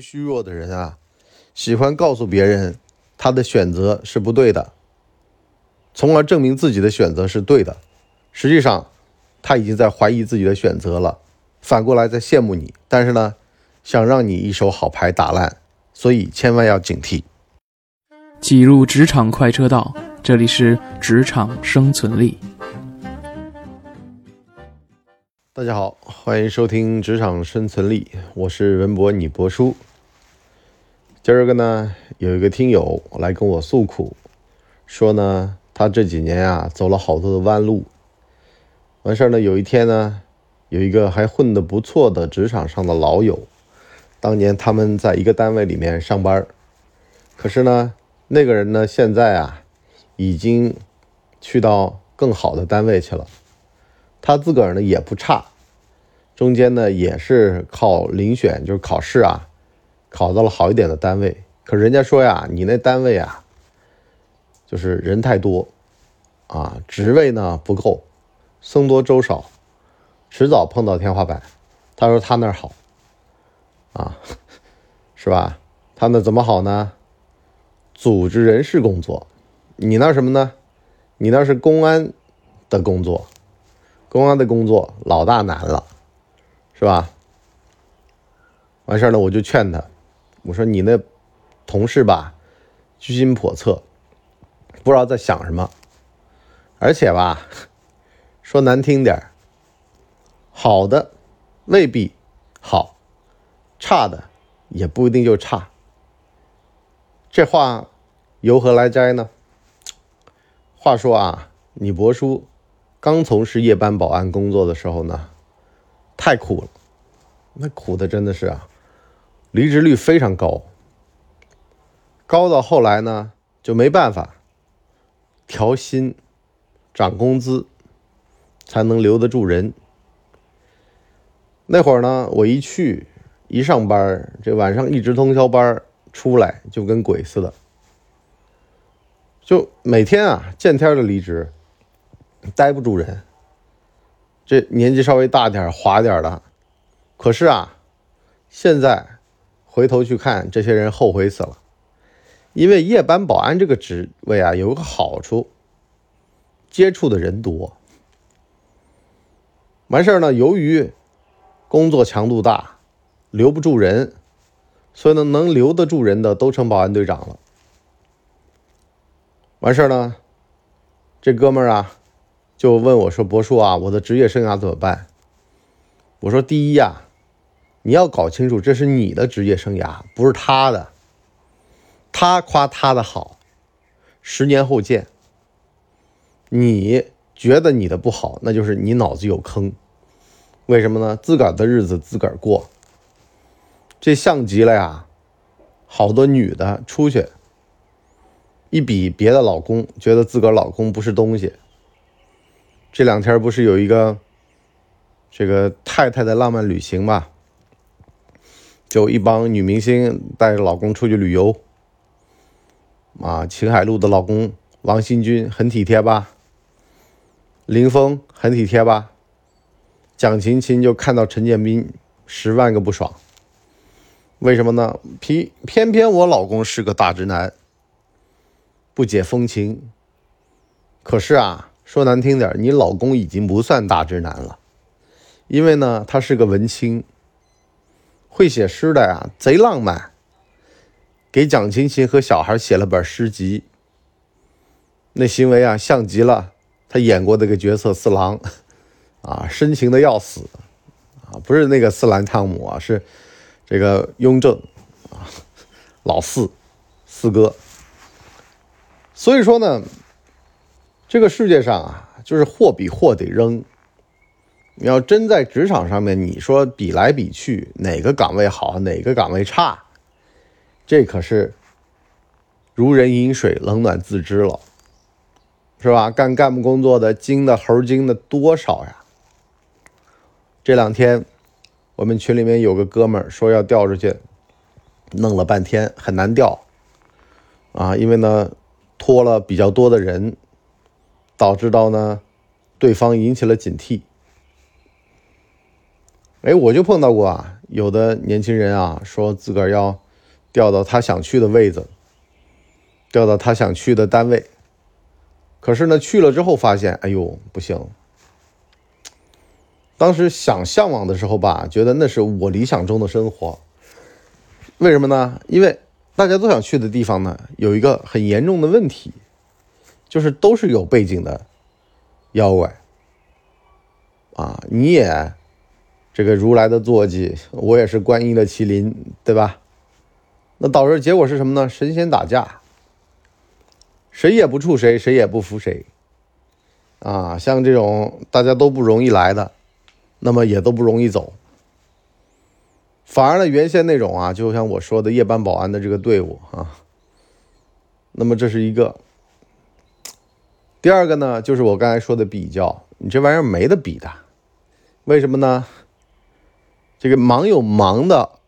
虚弱的人啊，喜欢告诉别人他的选择是不对的，从而证明自己的选择是对的。实际上，他已经在怀疑自己的选择了，反过来在羡慕你。但是呢，想让你一手好牌打烂，所以千万要警惕。挤入职场快车道，这里是职场生存力。大家好，欢迎收听《职场生存力》，我是文博，你博叔。今儿个呢，有一个听友来跟我诉苦，说呢，他这几年啊走了好多的弯路。完事儿呢，有一天呢，有一个还混得不错的职场上的老友，当年他们在一个单位里面上班，可是呢，那个人呢，现在啊，已经去到更好的单位去了。他自个儿呢也不差，中间呢也是靠遴选，就是考试啊，考到了好一点的单位。可人家说呀，你那单位啊，就是人太多，啊，职位呢不够，僧多粥少，迟早碰到天花板。他说他那儿好，啊，是吧？他那怎么好呢？组织人事工作，你那什么呢？你那是公安的工作。公安的工作老大难了，是吧？完事儿了，我就劝他，我说你那同事吧，居心叵测，不知道在想什么，而且吧，说难听点好的未必好，差的也不一定就差。这话由何来摘呢？话说啊，你伯叔。刚从事夜班保安工作的时候呢，太苦了，那苦的真的是啊，离职率非常高，高到后来呢就没办法调薪、涨工资，才能留得住人。那会儿呢，我一去一上班，这晚上一直通宵班出来就跟鬼似的，就每天啊见天的离职。待不住人，这年纪稍微大点、滑点的，可是啊，现在回头去看，这些人后悔死了。因为夜班保安这个职位啊，有个好处，接触的人多。完事儿呢，由于工作强度大，留不住人，所以呢，能留得住人的都成保安队长了。完事儿呢，这哥们儿啊。就问我说：“博叔啊，我的职业生涯怎么办？”我说：“第一呀，你要搞清楚这是你的职业生涯，不是他的。他夸他的好，十年后见。你觉得你的不好，那就是你脑子有坑。为什么呢？自个儿的日子自个儿过。这像极了呀，好多女的出去一比别的老公，觉得自个儿老公不是东西。”这两天不是有一个这个太太的浪漫旅行吗？就一帮女明星带着老公出去旅游，啊，秦海璐的老公王新军很体贴吧？林峰很体贴吧？蒋勤勤就看到陈建斌十万个不爽，为什么呢？偏偏偏我老公是个大直男，不解风情。可是啊。说难听点，你老公已经不算大直男了，因为呢，他是个文青，会写诗的呀，贼浪漫。给蒋勤勤和小孩写了本诗集，那行为啊，像极了他演过那个角色四郎，啊，深情的要死，啊，不是那个四郎汤姆啊，是这个雍正，啊，老四，四哥。所以说呢。这个世界上啊，就是货比货得扔。你要真在职场上面，你说比来比去，哪个岗位好，哪个岗位差，这可是如人饮水，冷暖自知了，是吧？干干部工作的精的猴精的多少呀？这两天我们群里面有个哥们儿说要调出去，弄了半天很难调啊，因为呢拖了比较多的人。导致到呢，对方引起了警惕。哎，我就碰到过啊，有的年轻人啊，说自个儿要调到他想去的位子，调到他想去的单位。可是呢，去了之后发现，哎呦，不行。当时想向往的时候吧，觉得那是我理想中的生活。为什么呢？因为大家都想去的地方呢，有一个很严重的问题，就是都是有背景的妖怪。啊，你也这个如来的坐骑，我也是观音的麒麟，对吧？那导致结果是什么呢？神仙打架，谁也不怵谁，谁也不服谁。啊，像这种大家都不容易来的，那么也都不容易走。反而呢，原先那种啊，就像我说的夜班保安的这个队伍啊，那么这是一个。第二个呢，就是我刚才说的比较，你这玩意儿没得比的。为什么呢？这个忙有忙的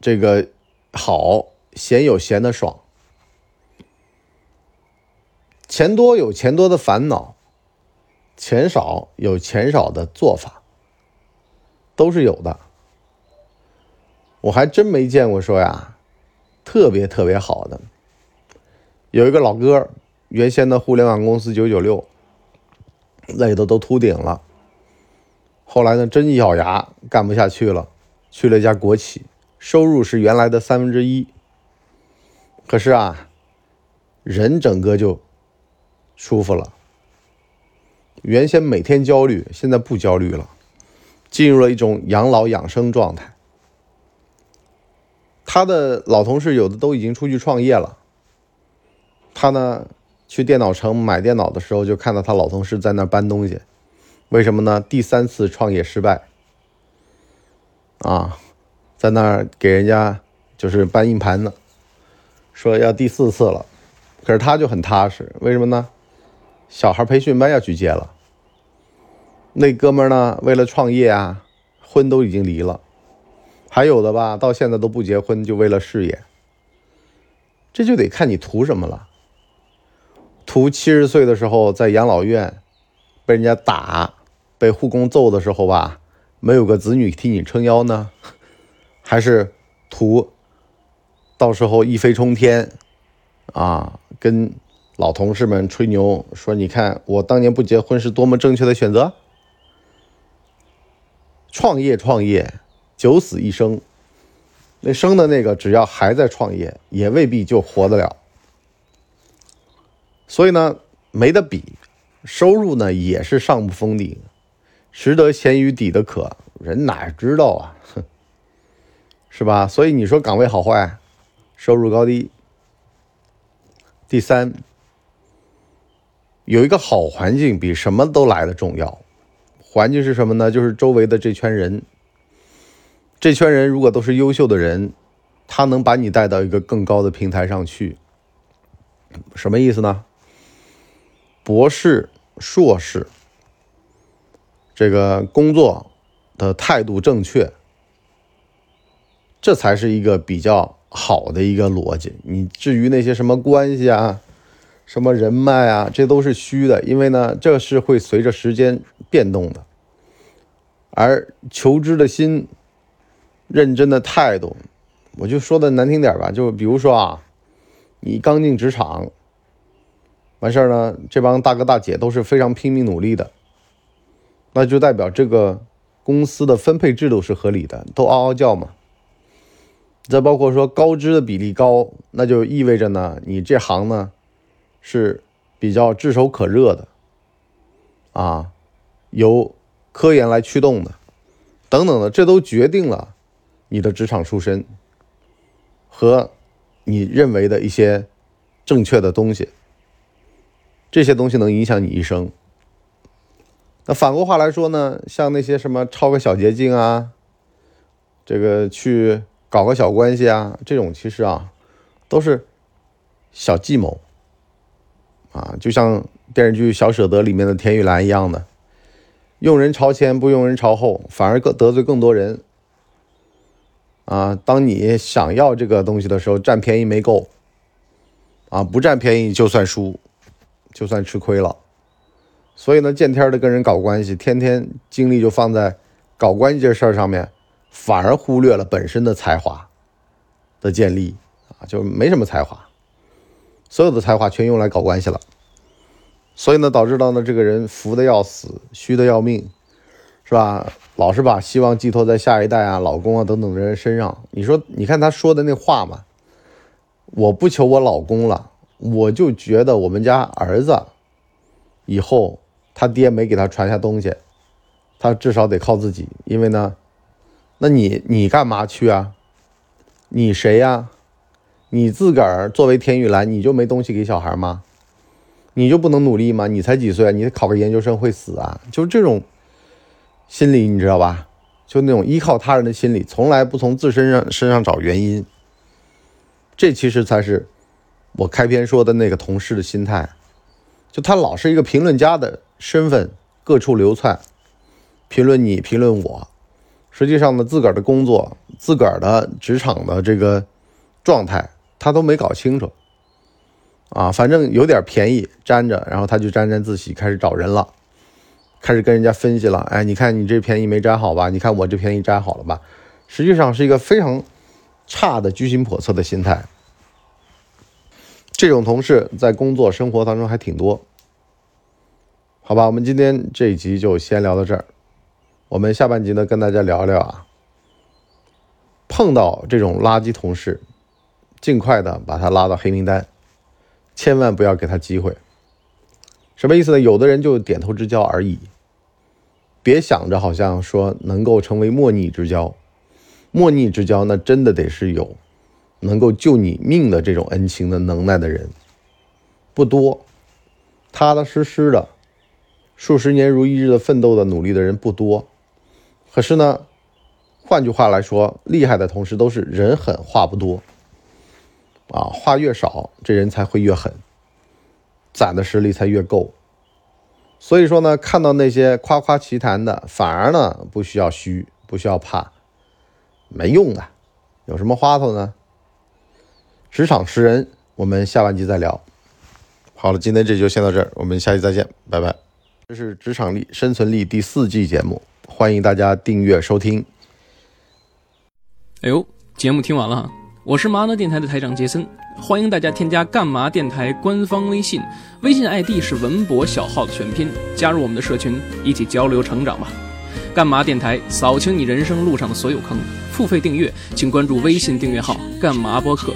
这个好，闲有闲的爽，钱多有钱多的烦恼，钱少有钱少的做法，都是有的。我还真没见过说呀，特别特别好的。有一个老哥，原先的互联网公司九九六，累的都秃顶了。后来呢，真一咬牙干不下去了，去了一家国企，收入是原来的三分之一。可是啊，人整个就舒服了。原先每天焦虑，现在不焦虑了，进入了一种养老养生状态。他的老同事有的都已经出去创业了。他呢，去电脑城买电脑的时候，就看到他老同事在那搬东西。为什么呢？第三次创业失败，啊，在那儿给人家就是搬硬盘呢，说要第四次了，可是他就很踏实。为什么呢？小孩培训班要去接了。那哥们儿呢，为了创业啊，婚都已经离了，还有的吧，到现在都不结婚，就为了事业。这就得看你图什么了。图七十岁的时候在养老院被人家打。被护工揍的时候吧，没有个子女替你撑腰呢，还是图到时候一飞冲天啊？跟老同事们吹牛说，你看我当年不结婚是多么正确的选择。创业创业，九死一生，那生的那个只要还在创业，也未必就活得了。所以呢，没得比，收入呢也是上不封顶。食得咸鱼抵得渴，人哪知道啊？哼，是吧？所以你说岗位好坏，收入高低。第三，有一个好环境比什么都来的重要。环境是什么呢？就是周围的这圈人。这圈人如果都是优秀的人，他能把你带到一个更高的平台上去。什么意思呢？博士、硕士。这个工作的态度正确，这才是一个比较好的一个逻辑。你至于那些什么关系啊、什么人脉啊，这都是虚的，因为呢，这是会随着时间变动的。而求知的心、认真的态度，我就说的难听点吧，就比如说啊，你刚进职场，完事儿呢，这帮大哥大姐都是非常拼命努力的。那就代表这个公司的分配制度是合理的，都嗷嗷叫嘛。再包括说高知的比例高，那就意味着呢，你这行呢是比较炙手可热的，啊，由科研来驱动的，等等的，这都决定了你的职场出身和你认为的一些正确的东西，这些东西能影响你一生。那反过话来说呢，像那些什么抄个小捷径啊，这个去搞个小关系啊，这种其实啊，都是小计谋啊，就像电视剧《小舍得》里面的田雨岚一样的，用人朝前不用人朝后，反而更得罪更多人啊。当你想要这个东西的时候，占便宜没够啊，不占便宜就算输，就算吃亏了。所以呢，见天的跟人搞关系，天天精力就放在搞关系这事儿上面，反而忽略了本身的才华的建立啊，就没什么才华，所有的才华全用来搞关系了。所以呢，导致到呢，这个人浮的要死，虚的要命，是吧？老是把希望寄托在下一代啊、老公啊等等的人身上。你说，你看他说的那话嘛，我不求我老公了，我就觉得我们家儿子以后他爹没给他传下东西，他至少得靠自己。因为呢，那你你干嘛去啊？你谁呀？你自个儿作为田雨岚，你就没东西给小孩吗？你就不能努力吗？你才几岁？你考个研究生会死啊？就这种心理，你知道吧？就那种依靠他人的心理，从来不从自身上身上找原因。这其实才是我开篇说的那个同事的心态。就他老是一个评论家的身份，各处流窜，评论你，评论我。实际上呢，自个儿的工作、自个儿的职场的这个状态，他都没搞清楚。啊，反正有点便宜沾着，然后他就沾沾自喜，开始找人了，开始跟人家分析了。哎，你看你这便宜没沾好吧？你看我这便宜沾好了吧？实际上是一个非常差的居心叵测的心态。这种同事在工作生活当中还挺多。好吧，我们今天这一集就先聊到这儿。我们下半集呢，跟大家聊聊啊，碰到这种垃圾同事，尽快的把他拉到黑名单。千万不要给他机会，什么意思呢？有的人就点头之交而已，别想着好像说能够成为莫逆之交，莫逆之交那真的得是有能够救你命的这种恩情的能耐的人，不多，踏踏实实的数十年如一日的奋斗的努力的人不多，可是呢，换句话来说，厉害的同时都是人狠话不多。啊，话越少，这人才会越狠，攒的实力才越够。所以说呢，看到那些夸夸其谈的，反而呢不需要虚，不需要怕，没用的，有什么花头呢？职场识人，我们下半集再聊。好了，今天这就先到这儿，我们下期再见，拜拜。这是职场力生存力第四季节目，欢迎大家订阅收听。哎呦，节目听完了。我是麻辣电台的台长杰森，欢迎大家添加干嘛电台官方微信，微信 ID 是文博小号的全拼，加入我们的社群，一起交流成长吧。干嘛电台扫清你人生路上的所有坑，付费订阅请关注微信订阅号干嘛播客。